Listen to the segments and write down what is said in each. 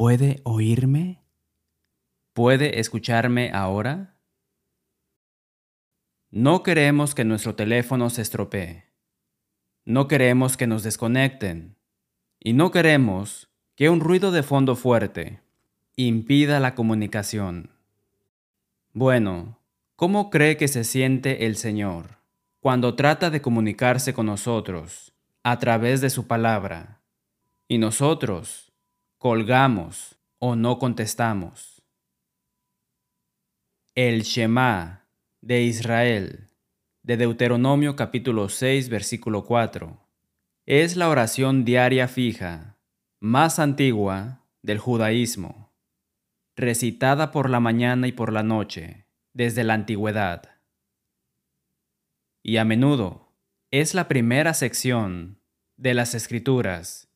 ¿Puede oírme? ¿Puede escucharme ahora? No queremos que nuestro teléfono se estropee. No queremos que nos desconecten. Y no queremos que un ruido de fondo fuerte impida la comunicación. Bueno, ¿cómo cree que se siente el Señor cuando trata de comunicarse con nosotros a través de su palabra y nosotros colgamos o no contestamos? El Shema de Israel de Deuteronomio capítulo 6 versículo 4 es la oración diaria fija más antigua del judaísmo recitada por la mañana y por la noche desde la antigüedad. Y a menudo es la primera sección de las escrituras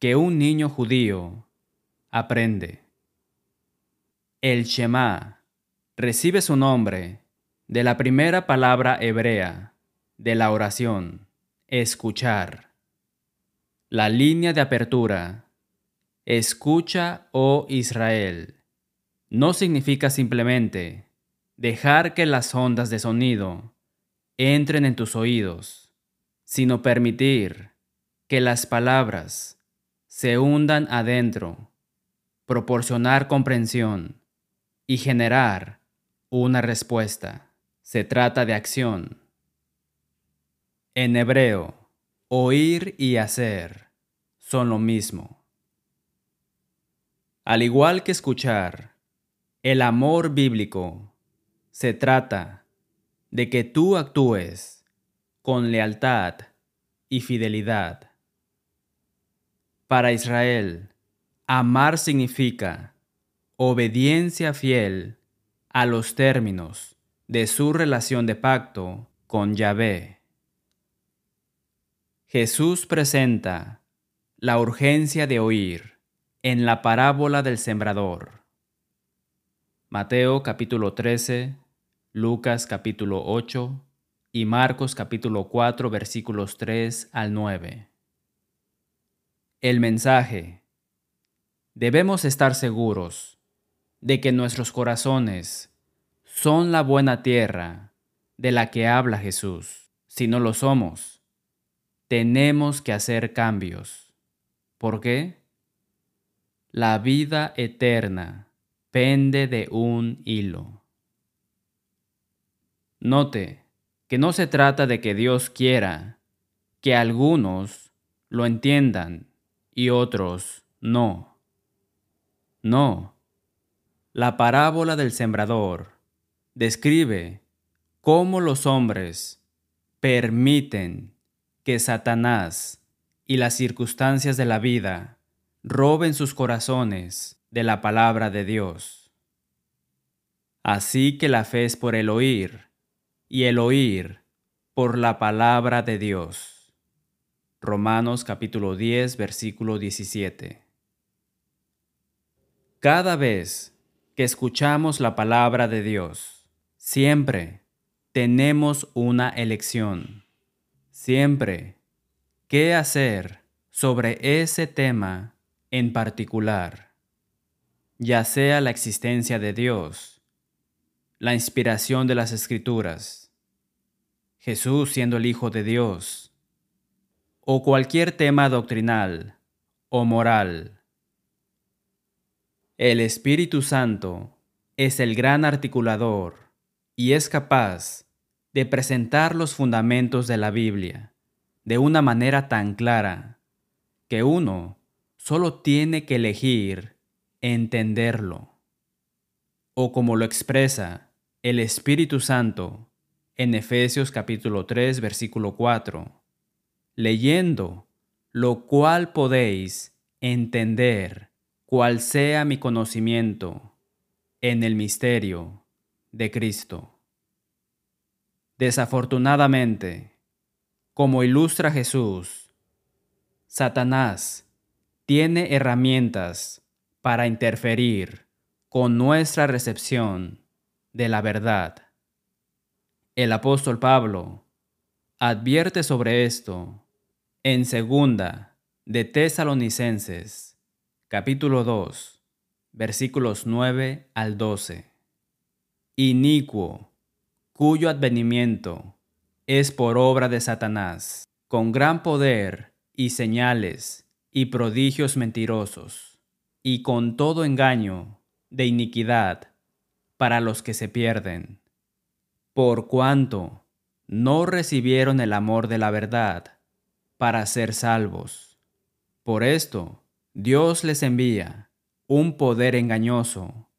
que un niño judío aprende. El Shema recibe su nombre de la primera palabra hebrea de la oración, escuchar. La línea de apertura, escucha, oh Israel no significa simplemente dejar que las ondas de sonido entren en tus oídos, sino permitir que las palabras se hundan adentro, proporcionar comprensión y generar una respuesta. Se trata de acción. En hebreo, oír y hacer son lo mismo. Al igual que escuchar, el amor bíblico se trata de que tú actúes con lealtad y fidelidad. Para Israel, amar significa obediencia fiel a los términos de su relación de pacto con Yahvé. Jesús presenta la urgencia de oír en la parábola del sembrador. Mateo capítulo 13, Lucas capítulo 8 y Marcos capítulo 4 versículos 3 al 9. El mensaje. Debemos estar seguros de que nuestros corazones son la buena tierra de la que habla Jesús. Si no lo somos, tenemos que hacer cambios. ¿Por qué? La vida eterna pende de un hilo. Note que no se trata de que Dios quiera que algunos lo entiendan y otros no. No. La parábola del sembrador describe cómo los hombres permiten que Satanás y las circunstancias de la vida roben sus corazones de la palabra de Dios. Así que la fe es por el oír, y el oír por la palabra de Dios. Romanos capítulo 10, versículo 17. Cada vez que escuchamos la palabra de Dios, siempre tenemos una elección. Siempre, ¿qué hacer sobre ese tema en particular? ya sea la existencia de Dios, la inspiración de las escrituras, Jesús siendo el Hijo de Dios, o cualquier tema doctrinal o moral. El Espíritu Santo es el gran articulador y es capaz de presentar los fundamentos de la Biblia de una manera tan clara que uno solo tiene que elegir entenderlo. O como lo expresa el Espíritu Santo en Efesios capítulo 3 versículo 4, leyendo, lo cual podéis entender cuál sea mi conocimiento en el misterio de Cristo. Desafortunadamente, como ilustra Jesús, Satanás tiene herramientas para interferir con nuestra recepción de la verdad. El apóstol Pablo advierte sobre esto en segunda de Tesalonicenses, capítulo 2, versículos 9 al 12. Inicuo, cuyo advenimiento es por obra de Satanás, con gran poder y señales y prodigios mentirosos, y con todo engaño de iniquidad para los que se pierden, por cuanto no recibieron el amor de la verdad para ser salvos. Por esto, Dios les envía un poder engañoso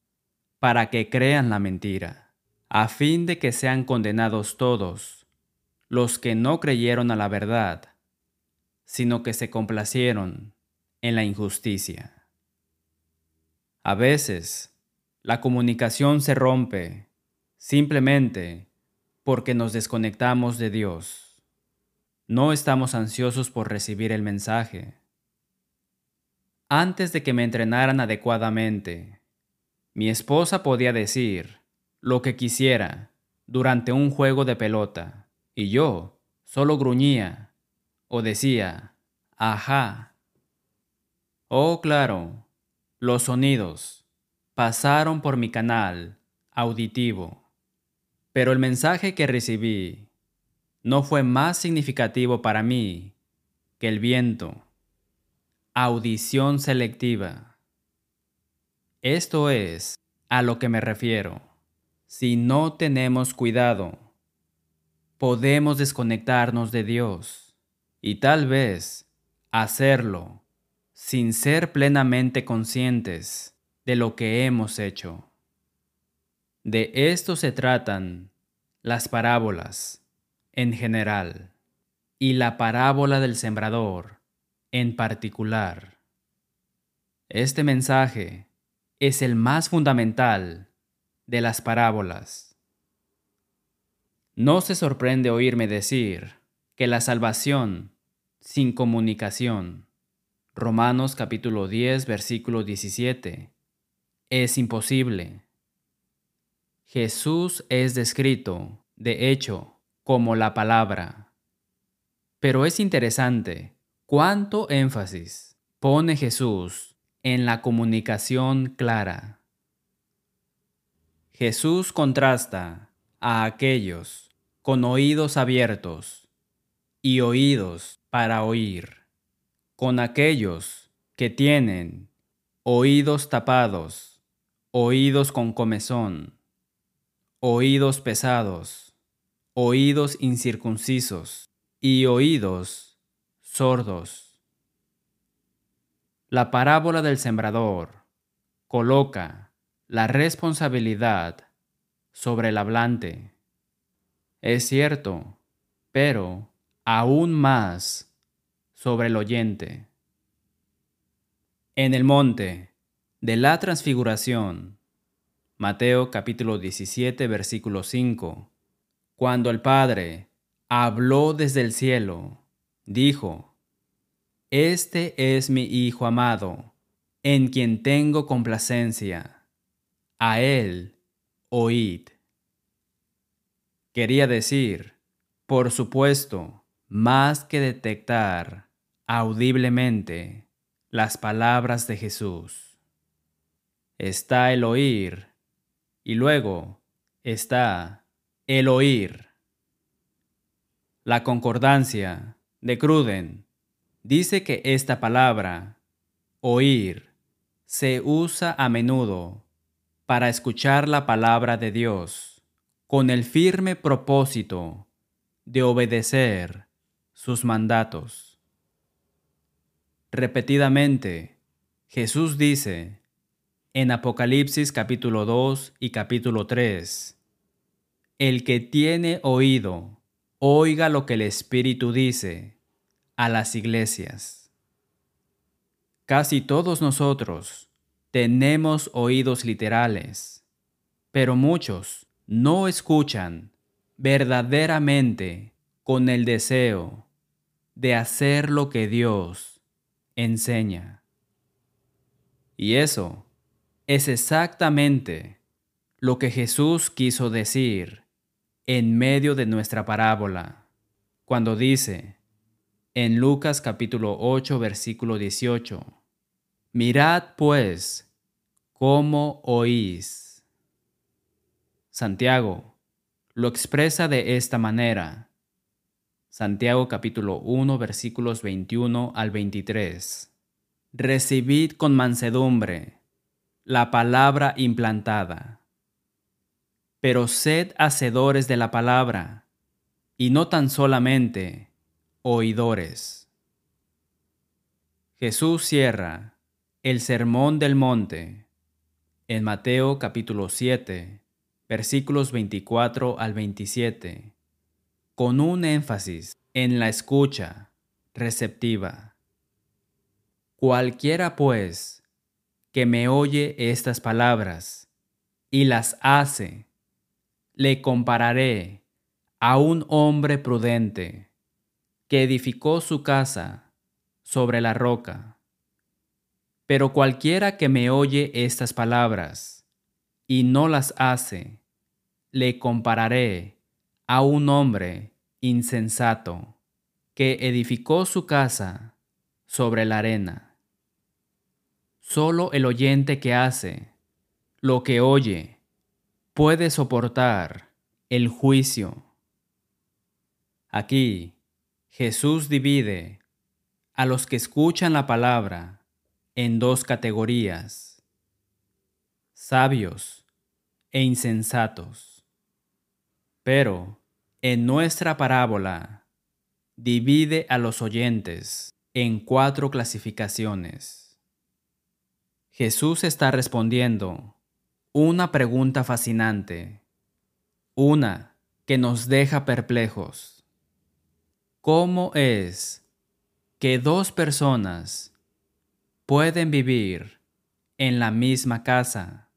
para que crean la mentira, a fin de que sean condenados todos los que no creyeron a la verdad, sino que se complacieron en la injusticia. A veces, la comunicación se rompe simplemente porque nos desconectamos de Dios. No estamos ansiosos por recibir el mensaje. Antes de que me entrenaran adecuadamente, mi esposa podía decir lo que quisiera durante un juego de pelota y yo solo gruñía o decía, ajá. Oh, claro, los sonidos pasaron por mi canal auditivo, pero el mensaje que recibí no fue más significativo para mí que el viento. Audición selectiva. Esto es a lo que me refiero. Si no tenemos cuidado, podemos desconectarnos de Dios y tal vez hacerlo sin ser plenamente conscientes de lo que hemos hecho. De esto se tratan las parábolas en general y la parábola del sembrador en particular. Este mensaje es el más fundamental de las parábolas no se sorprende oírme decir que la salvación sin comunicación, Romanos capítulo 10, versículo 17, es imposible. Jesús es descrito, de hecho, como la palabra. Pero es interesante cuánto énfasis pone Jesús en la comunicación clara. Jesús contrasta a aquellos con oídos abiertos y oídos para oír, con aquellos que tienen oídos tapados, oídos con comezón, oídos pesados, oídos incircuncisos y oídos sordos. La parábola del sembrador coloca la responsabilidad sobre el hablante es cierto, pero aún más sobre el oyente. En el monte de la transfiguración, Mateo capítulo 17 versículo 5, cuando el Padre habló desde el cielo, dijo, Este es mi Hijo amado, en quien tengo complacencia. A él oíd. Quería decir, por supuesto, más que detectar audiblemente las palabras de Jesús. Está el oír y luego está el oír. La concordancia de Cruden dice que esta palabra, oír, se usa a menudo para escuchar la palabra de Dios con el firme propósito de obedecer sus mandatos. Repetidamente, Jesús dice en Apocalipsis capítulo 2 y capítulo 3, El que tiene oído, oiga lo que el Espíritu dice a las iglesias. Casi todos nosotros tenemos oídos literales, pero muchos no escuchan verdaderamente con el deseo de hacer lo que Dios enseña. Y eso es exactamente lo que Jesús quiso decir en medio de nuestra parábola, cuando dice en Lucas capítulo 8 versículo 18, Mirad pues cómo oís. Santiago lo expresa de esta manera. Santiago capítulo 1 versículos 21 al 23. Recibid con mansedumbre la palabra implantada. Pero sed hacedores de la palabra, y no tan solamente oidores. Jesús cierra el sermón del monte en Mateo capítulo 7, versículos 24 al 27 con un énfasis en la escucha receptiva. Cualquiera pues que me oye estas palabras y las hace, le compararé a un hombre prudente que edificó su casa sobre la roca. Pero cualquiera que me oye estas palabras y no las hace, le compararé a un hombre insensato, que edificó su casa sobre la arena. Solo el oyente que hace lo que oye puede soportar el juicio. Aquí Jesús divide a los que escuchan la palabra en dos categorías, sabios e insensatos. Pero en nuestra parábola, divide a los oyentes en cuatro clasificaciones. Jesús está respondiendo una pregunta fascinante, una que nos deja perplejos. ¿Cómo es que dos personas pueden vivir en la misma casa,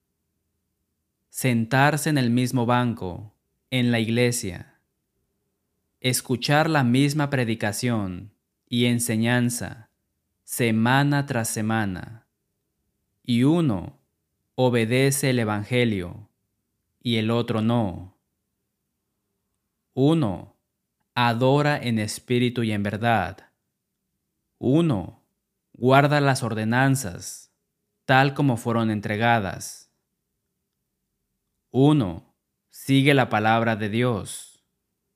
sentarse en el mismo banco en la iglesia, escuchar la misma predicación y enseñanza semana tras semana, y uno obedece el Evangelio y el otro no. Uno adora en espíritu y en verdad. Uno guarda las ordenanzas tal como fueron entregadas. Uno sigue la palabra de Dios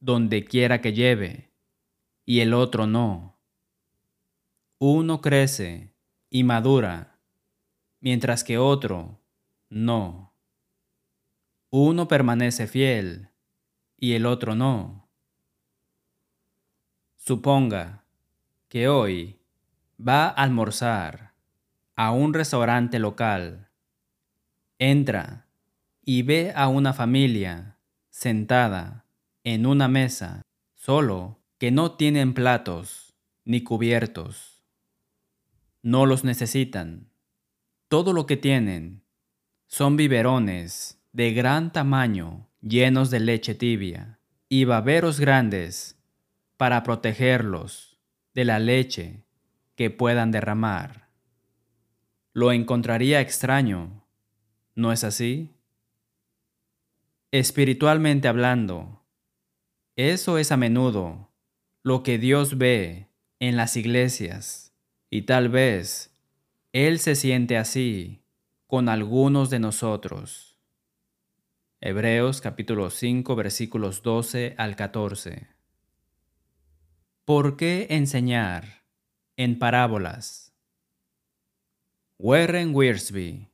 donde quiera que lleve, y el otro no. Uno crece y madura, mientras que otro no. Uno permanece fiel y el otro no. Suponga que hoy va a almorzar a un restaurante local. Entra y ve a una familia sentada en una mesa, solo que no tienen platos ni cubiertos. No los necesitan. Todo lo que tienen son biberones de gran tamaño llenos de leche tibia y baberos grandes para protegerlos de la leche que puedan derramar. Lo encontraría extraño, ¿no es así? Espiritualmente hablando, eso es a menudo lo que Dios ve en las iglesias y tal vez Él se siente así con algunos de nosotros. Hebreos capítulo 5 versículos 12 al 14. ¿Por qué enseñar en parábolas? Warren Wiersbe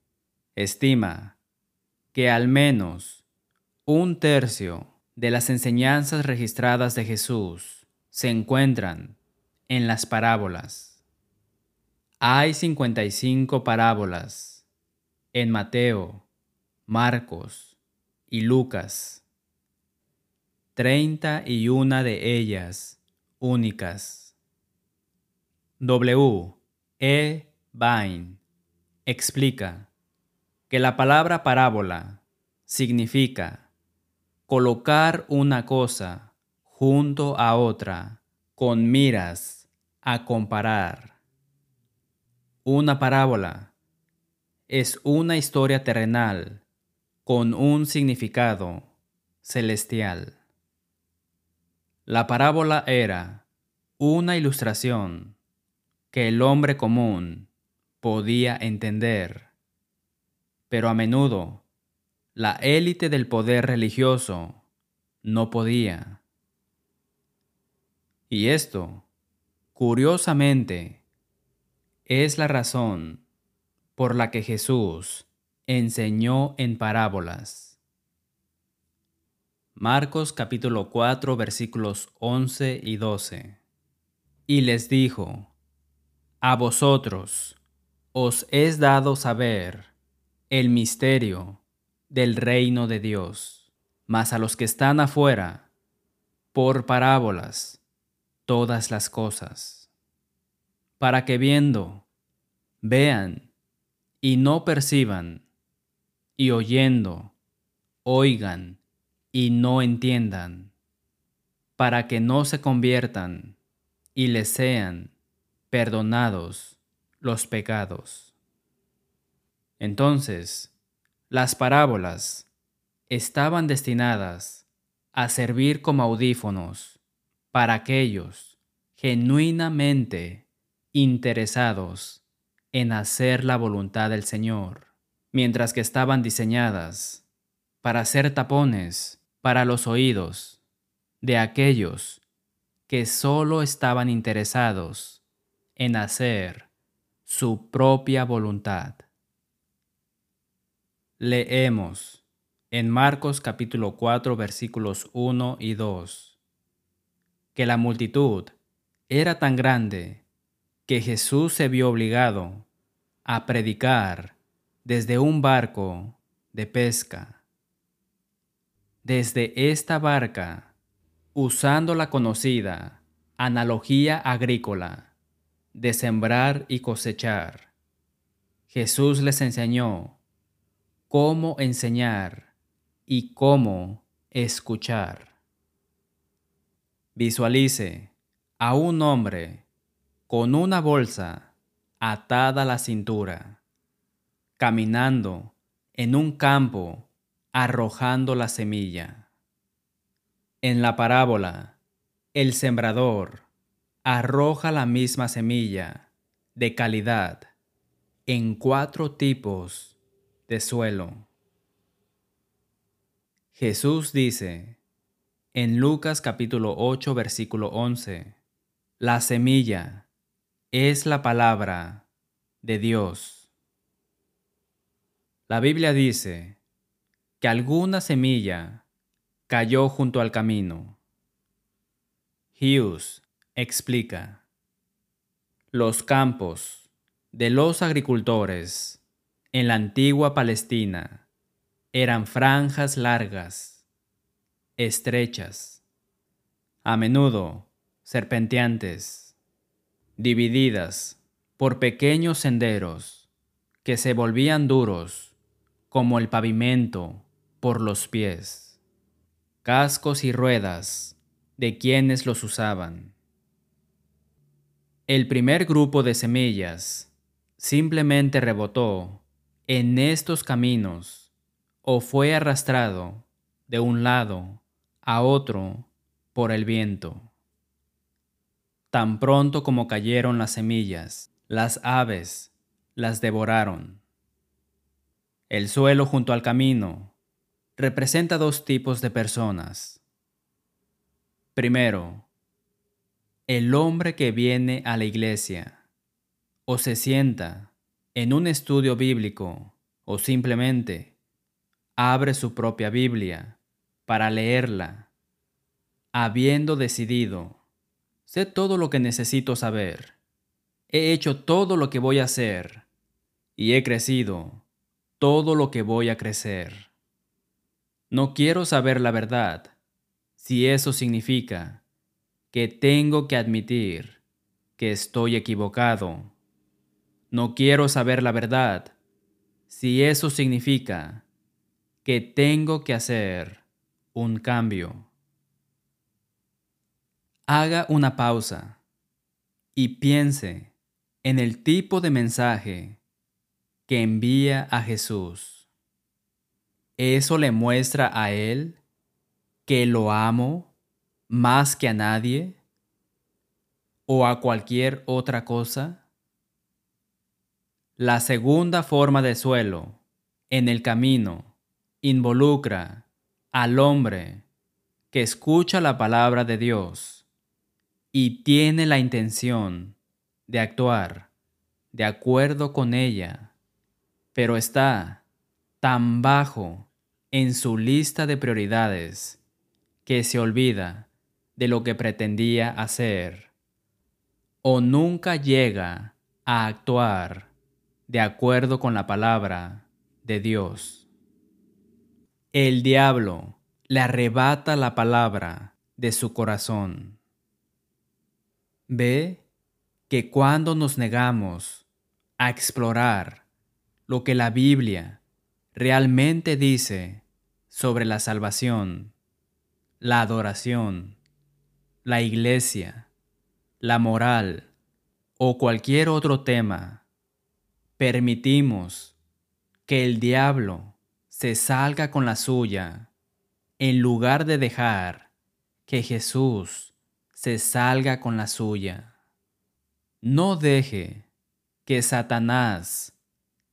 estima que al menos un tercio de las enseñanzas registradas de Jesús se encuentran en las parábolas. Hay 55 parábolas en Mateo, Marcos y Lucas. Treinta y una de ellas únicas. W. E. Vine explica que la palabra parábola significa colocar una cosa junto a otra con miras a comparar. Una parábola es una historia terrenal con un significado celestial. La parábola era una ilustración que el hombre común podía entender. Pero a menudo, la élite del poder religioso no podía. Y esto, curiosamente, es la razón por la que Jesús enseñó en parábolas. Marcos capítulo 4 versículos 11 y 12. Y les dijo, A vosotros os es dado saber el misterio del reino de Dios, mas a los que están afuera, por parábolas, todas las cosas, para que viendo, vean y no perciban, y oyendo, oigan y no entiendan, para que no se conviertan y les sean perdonados los pecados. Entonces, las parábolas estaban destinadas a servir como audífonos para aquellos genuinamente interesados en hacer la voluntad del Señor, mientras que estaban diseñadas para ser tapones para los oídos de aquellos que solo estaban interesados en hacer su propia voluntad. Leemos en Marcos capítulo 4 versículos 1 y 2 que la multitud era tan grande que Jesús se vio obligado a predicar desde un barco de pesca. Desde esta barca, usando la conocida analogía agrícola de sembrar y cosechar, Jesús les enseñó cómo enseñar y cómo escuchar. Visualice a un hombre con una bolsa atada a la cintura, caminando en un campo arrojando la semilla. En la parábola, el sembrador arroja la misma semilla de calidad en cuatro tipos de suelo. Jesús dice en Lucas capítulo 8 versículo 11, la semilla es la palabra de Dios. La Biblia dice que alguna semilla cayó junto al camino. Hughes explica, los campos de los agricultores en la antigua Palestina eran franjas largas, estrechas, a menudo serpenteantes divididas por pequeños senderos que se volvían duros como el pavimento por los pies, cascos y ruedas de quienes los usaban. El primer grupo de semillas simplemente rebotó en estos caminos o fue arrastrado de un lado a otro por el viento. Tan pronto como cayeron las semillas, las aves las devoraron. El suelo junto al camino representa dos tipos de personas. Primero, el hombre que viene a la iglesia o se sienta en un estudio bíblico o simplemente abre su propia Biblia para leerla, habiendo decidido Sé todo lo que necesito saber. He hecho todo lo que voy a hacer. Y he crecido todo lo que voy a crecer. No quiero saber la verdad, si eso significa que tengo que admitir que estoy equivocado. No quiero saber la verdad, si eso significa que tengo que hacer un cambio haga una pausa y piense en el tipo de mensaje que envía a Jesús. ¿Eso le muestra a Él que lo amo más que a nadie o a cualquier otra cosa? La segunda forma de suelo, en el camino, involucra al hombre que escucha la palabra de Dios y tiene la intención de actuar de acuerdo con ella, pero está tan bajo en su lista de prioridades que se olvida de lo que pretendía hacer o nunca llega a actuar de acuerdo con la palabra de Dios. El diablo le arrebata la palabra de su corazón. Ve que cuando nos negamos a explorar lo que la Biblia realmente dice sobre la salvación, la adoración, la iglesia, la moral o cualquier otro tema, permitimos que el diablo se salga con la suya en lugar de dejar que Jesús se salga con la suya. No deje que Satanás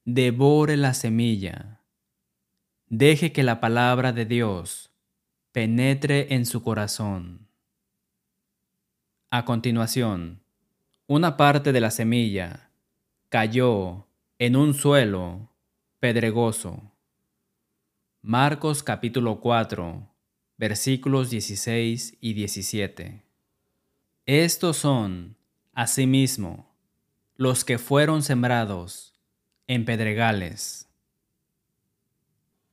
devore la semilla. Deje que la palabra de Dios penetre en su corazón. A continuación, una parte de la semilla cayó en un suelo pedregoso. Marcos capítulo 4, versículos 16 y 17. Estos son, asimismo, los que fueron sembrados en pedregales,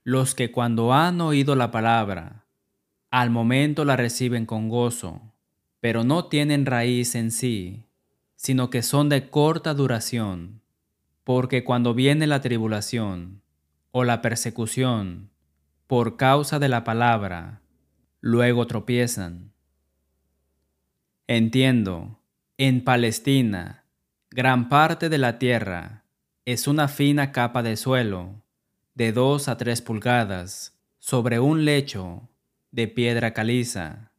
los que cuando han oído la palabra, al momento la reciben con gozo, pero no tienen raíz en sí, sino que son de corta duración, porque cuando viene la tribulación o la persecución por causa de la palabra, luego tropiezan. Entiendo, en Palestina, gran parte de la tierra es una fina capa de suelo de dos a tres pulgadas sobre un lecho de piedra caliza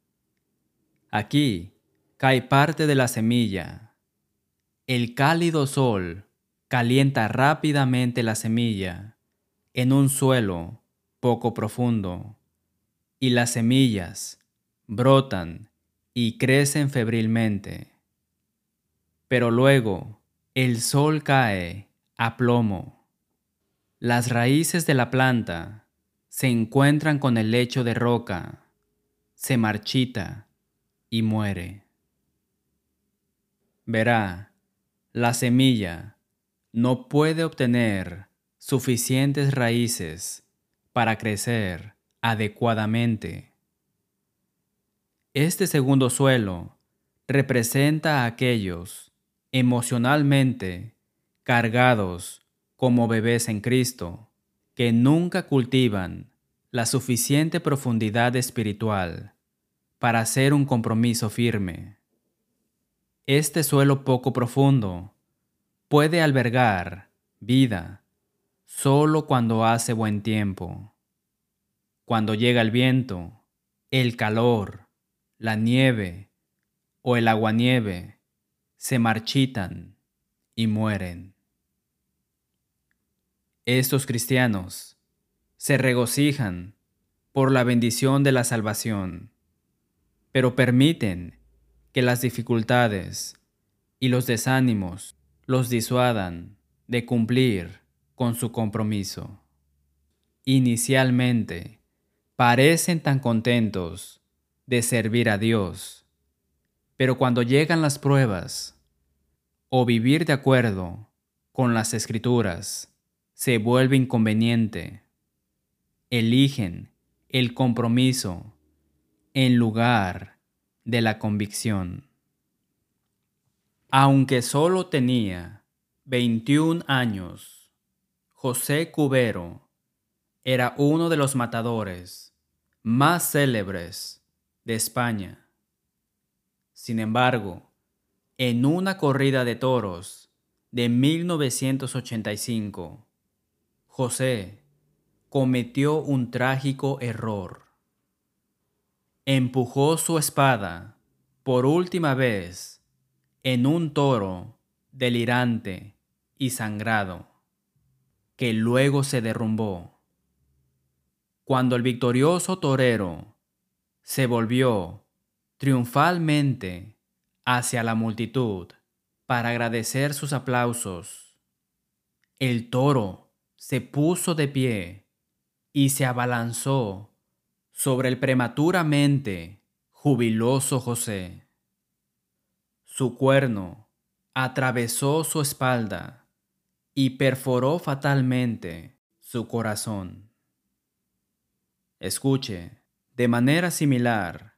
Aquí cae parte de la semilla. El cálido sol calienta rápidamente la semilla en un suelo poco profundo y las semillas brotan y crecen febrilmente. Pero luego el sol cae a plomo. Las raíces de la planta se encuentran con el lecho de roca, se marchita y muere. Verá, la semilla no puede obtener suficientes raíces para crecer adecuadamente. Este segundo suelo representa a aquellos emocionalmente cargados como bebés en Cristo que nunca cultivan la suficiente profundidad espiritual para hacer un compromiso firme. Este suelo poco profundo puede albergar vida solo cuando hace buen tiempo. Cuando llega el viento, el calor, la nieve o el aguanieve se marchitan y mueren. Estos cristianos se regocijan por la bendición de la salvación pero permiten que las dificultades y los desánimos los disuadan de cumplir con su compromiso. Inicialmente, parecen tan contentos de servir a Dios, pero cuando llegan las pruebas o vivir de acuerdo con las escrituras se vuelve inconveniente, eligen el compromiso en lugar de la convicción. Aunque solo tenía 21 años, José Cubero era uno de los matadores más célebres de España. Sin embargo, en una corrida de toros de 1985, José cometió un trágico error empujó su espada por última vez en un toro delirante y sangrado, que luego se derrumbó. Cuando el victorioso torero se volvió triunfalmente hacia la multitud para agradecer sus aplausos, el toro se puso de pie y se abalanzó sobre el prematuramente jubiloso José. Su cuerno atravesó su espalda y perforó fatalmente su corazón. Escuche, de manera similar,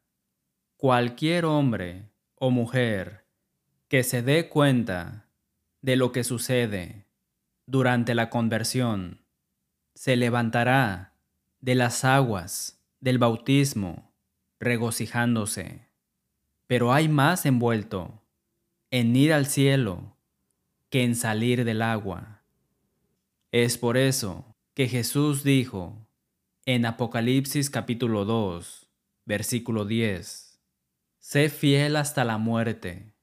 cualquier hombre o mujer que se dé cuenta de lo que sucede durante la conversión se levantará de las aguas del bautismo regocijándose. Pero hay más envuelto en ir al cielo que en salir del agua. Es por eso que Jesús dijo en Apocalipsis capítulo 2, versículo 10, Sé fiel hasta la muerte,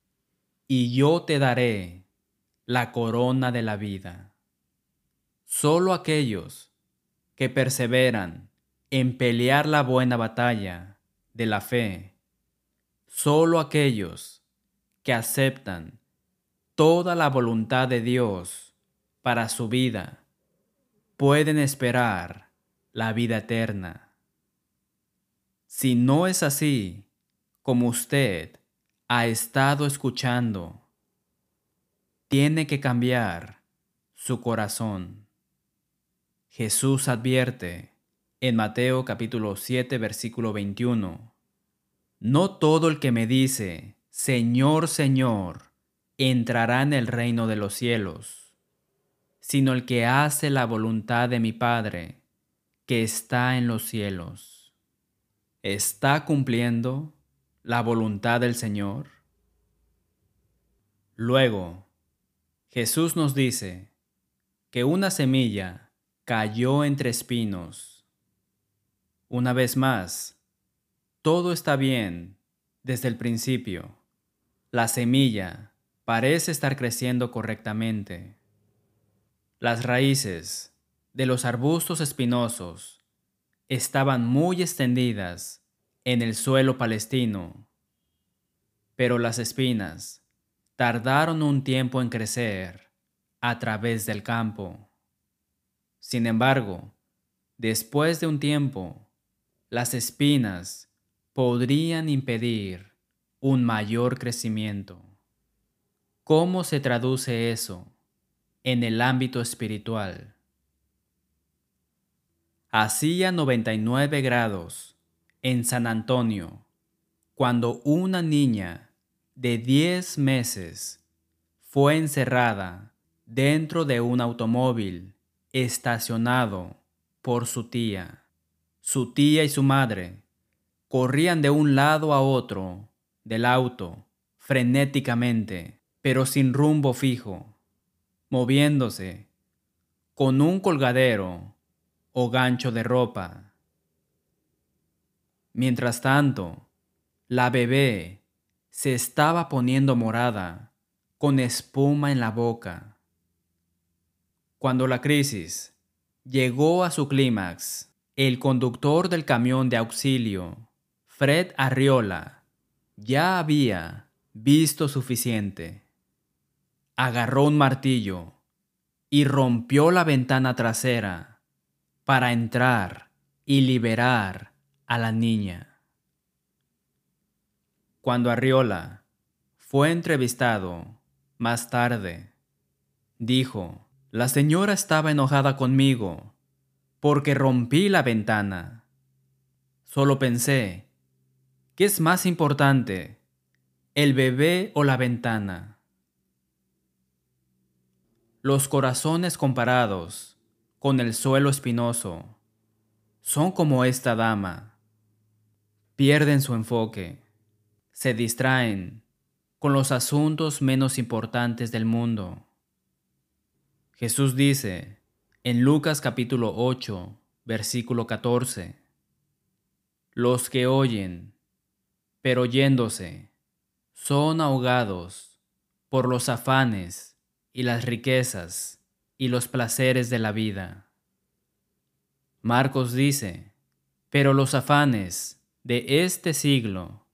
y yo te daré la corona de la vida. Solo aquellos que perseveran en pelear la buena batalla de la fe, solo aquellos que aceptan toda la voluntad de Dios para su vida pueden esperar la vida eterna. Si no es así, como usted ha estado escuchando, tiene que cambiar su corazón. Jesús advierte en Mateo capítulo 7 versículo 21, No todo el que me dice, Señor, Señor, entrará en el reino de los cielos, sino el que hace la voluntad de mi Padre, que está en los cielos. ¿Está cumpliendo la voluntad del Señor? Luego, Jesús nos dice que una semilla cayó entre espinos. Una vez más, todo está bien desde el principio. La semilla parece estar creciendo correctamente. Las raíces de los arbustos espinosos estaban muy extendidas en el suelo palestino, pero las espinas tardaron un tiempo en crecer a través del campo. Sin embargo, después de un tiempo, las espinas podrían impedir un mayor crecimiento. ¿Cómo se traduce eso en el ámbito espiritual? Hacía 99 grados en San Antonio cuando una niña de 10 meses fue encerrada dentro de un automóvil estacionado por su tía. Su tía y su madre corrían de un lado a otro del auto frenéticamente, pero sin rumbo fijo, moviéndose con un colgadero o gancho de ropa. Mientras tanto, la bebé se estaba poniendo morada, con espuma en la boca. Cuando la crisis llegó a su clímax, el conductor del camión de auxilio, Fred Arriola, ya había visto suficiente. Agarró un martillo y rompió la ventana trasera para entrar y liberar a la niña. Cuando Arriola fue entrevistado más tarde, dijo, la señora estaba enojada conmigo porque rompí la ventana. Solo pensé, ¿qué es más importante, el bebé o la ventana? Los corazones comparados con el suelo espinoso son como esta dama. Pierden su enfoque, se distraen con los asuntos menos importantes del mundo. Jesús dice, en Lucas capítulo 8, versículo 14. Los que oyen, pero yéndose, son ahogados por los afanes y las riquezas y los placeres de la vida. Marcos dice, pero los afanes de este siglo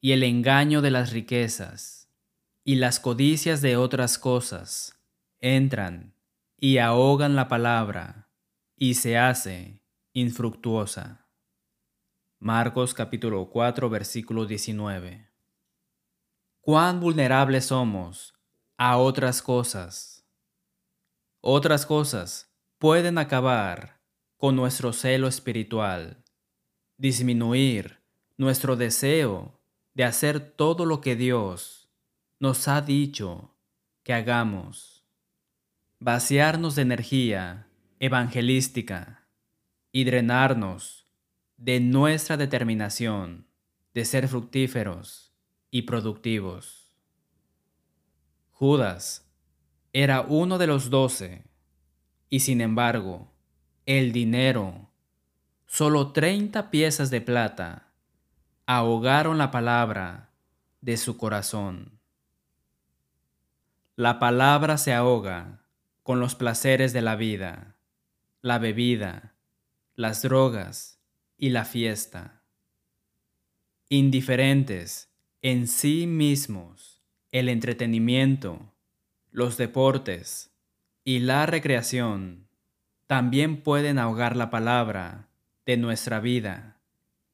y el engaño de las riquezas y las codicias de otras cosas entran y ahogan la palabra y se hace infructuosa. Marcos capítulo 4 versículo 19. Cuán vulnerables somos a otras cosas. Otras cosas pueden acabar con nuestro celo espiritual, disminuir nuestro deseo de hacer todo lo que Dios nos ha dicho que hagamos, vaciarnos de energía evangelística y drenarnos de nuestra determinación de ser fructíferos y productivos. Judas era uno de los doce y sin embargo el dinero, solo treinta piezas de plata, ahogaron la palabra de su corazón. La palabra se ahoga con los placeres de la vida, la bebida, las drogas y la fiesta. Indiferentes en sí mismos, el entretenimiento, los deportes y la recreación también pueden ahogar la palabra de nuestra vida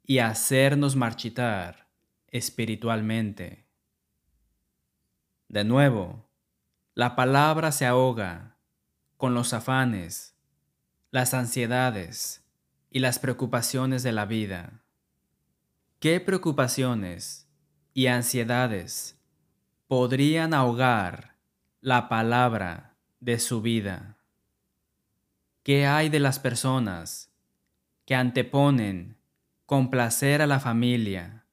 y hacernos marchitar espiritualmente. De nuevo, la palabra se ahoga con los afanes, las ansiedades y las preocupaciones de la vida. ¿Qué preocupaciones y ansiedades podrían ahogar la palabra de su vida? ¿Qué hay de las personas que anteponen complacer a la familia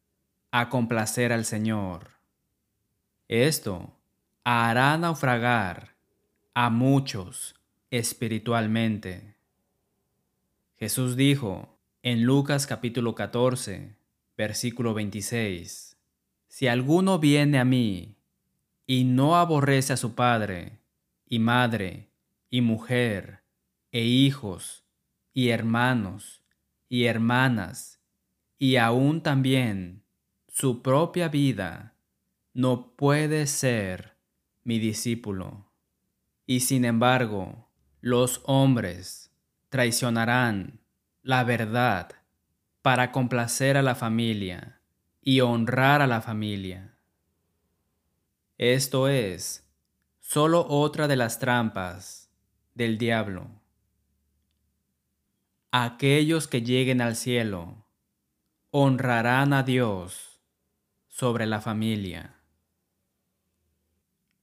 a complacer al Señor? Esto hará naufragar a muchos espiritualmente. Jesús dijo en Lucas capítulo 14, versículo 26, Si alguno viene a mí y no aborrece a su padre y madre y mujer e hijos, y hermanos, y hermanas, y aún también su propia vida, no puede ser mi discípulo. Y sin embargo, los hombres traicionarán la verdad para complacer a la familia y honrar a la familia. Esto es solo otra de las trampas del diablo aquellos que lleguen al cielo honrarán a Dios sobre la familia.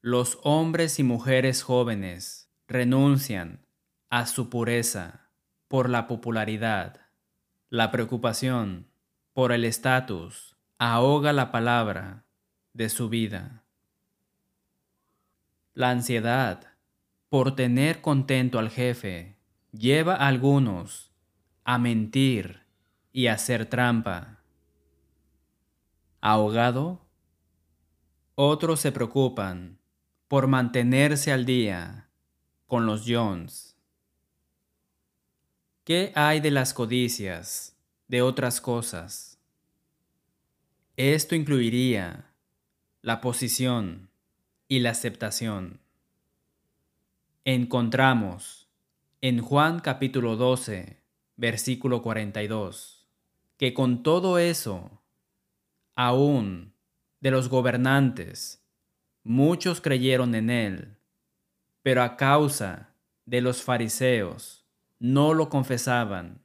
Los hombres y mujeres jóvenes renuncian a su pureza por la popularidad. La preocupación por el estatus ahoga la palabra de su vida. La ansiedad por tener contento al jefe lleva a algunos a mentir y hacer trampa. Ahogado, otros se preocupan por mantenerse al día con los Jones. ¿Qué hay de las codicias de otras cosas? Esto incluiría la posición y la aceptación. Encontramos en Juan capítulo 12, versículo 42, que con todo eso, aún de los gobernantes, muchos creyeron en él, pero a causa de los fariseos no lo confesaban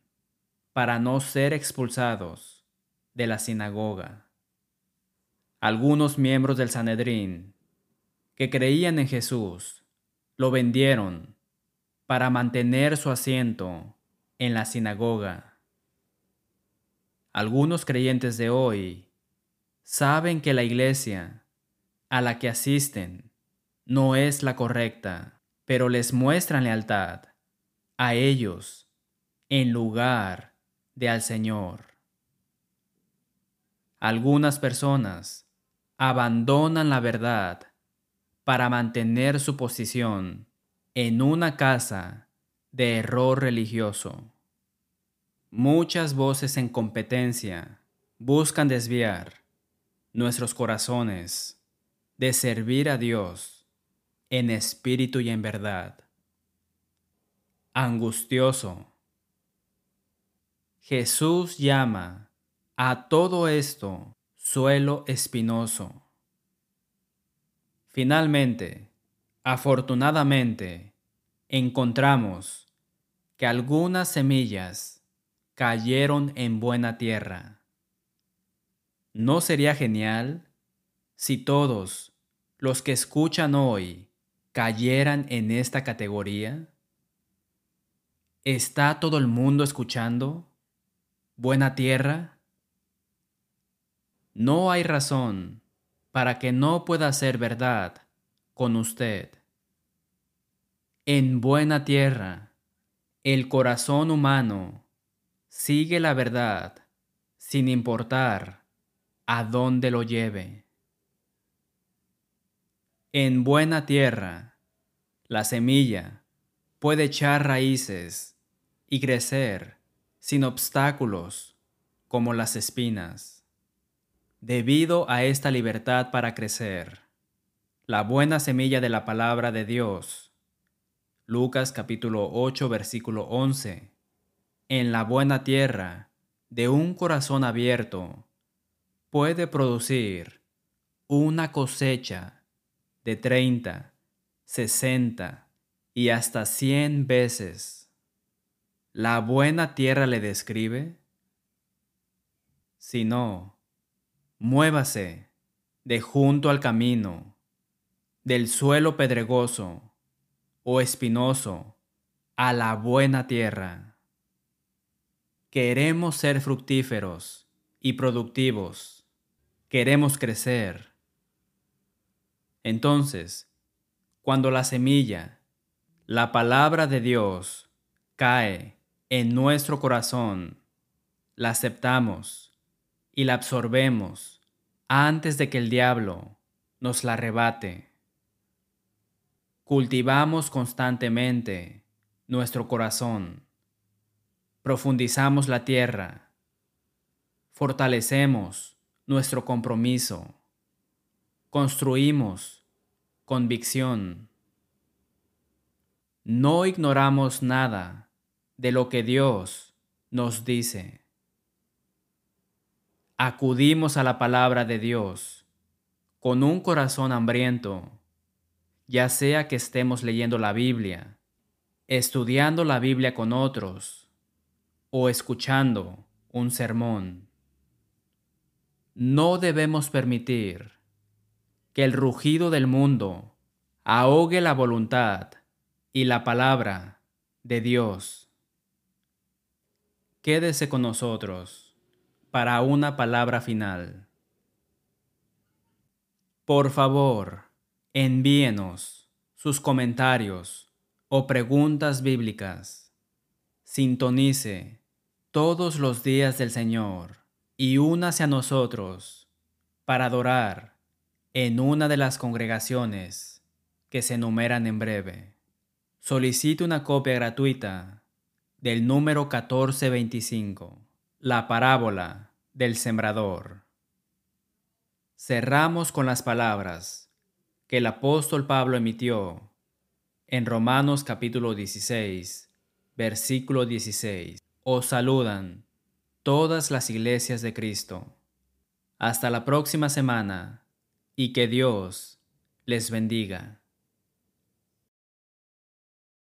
para no ser expulsados de la sinagoga. Algunos miembros del Sanedrín que creían en Jesús lo vendieron para mantener su asiento en la sinagoga. Algunos creyentes de hoy saben que la iglesia a la que asisten no es la correcta, pero les muestran lealtad a ellos en lugar de al Señor. Algunas personas abandonan la verdad para mantener su posición en una casa de error religioso. Muchas voces en competencia buscan desviar nuestros corazones de servir a Dios en espíritu y en verdad. Angustioso. Jesús llama a todo esto suelo espinoso. Finalmente, afortunadamente, encontramos que algunas semillas cayeron en buena tierra. ¿No sería genial si todos los que escuchan hoy cayeran en esta categoría? ¿Está todo el mundo escuchando? ¿Buena tierra? No hay razón para que no pueda ser verdad con usted. En buena tierra, el corazón humano sigue la verdad sin importar a dónde lo lleve. En buena tierra, la semilla puede echar raíces y crecer sin obstáculos como las espinas. Debido a esta libertad para crecer, la buena semilla de la palabra de Dios, Lucas capítulo 8 versículo 11, en la buena tierra de un corazón abierto, puede producir una cosecha de 30, 60 y hasta 100 veces. ¿La buena tierra le describe? Si no, Muévase de junto al camino, del suelo pedregoso o espinoso a la buena tierra. Queremos ser fructíferos y productivos. Queremos crecer. Entonces, cuando la semilla, la palabra de Dios, cae en nuestro corazón, la aceptamos y la absorbemos antes de que el diablo nos la arrebate. Cultivamos constantemente nuestro corazón, profundizamos la tierra, fortalecemos nuestro compromiso, construimos convicción. No ignoramos nada de lo que Dios nos dice acudimos a la palabra de Dios con un corazón hambriento, ya sea que estemos leyendo la Biblia, estudiando la Biblia con otros o escuchando un sermón. No debemos permitir que el rugido del mundo ahogue la voluntad y la palabra de Dios. Quédese con nosotros para una palabra final. Por favor, envíenos sus comentarios o preguntas bíblicas. Sintonice todos los días del Señor y únase a nosotros para adorar en una de las congregaciones que se enumeran en breve. Solicite una copia gratuita del número 1425. La parábola del sembrador. Cerramos con las palabras que el apóstol Pablo emitió en Romanos capítulo 16, versículo 16. Os saludan todas las iglesias de Cristo. Hasta la próxima semana y que Dios les bendiga.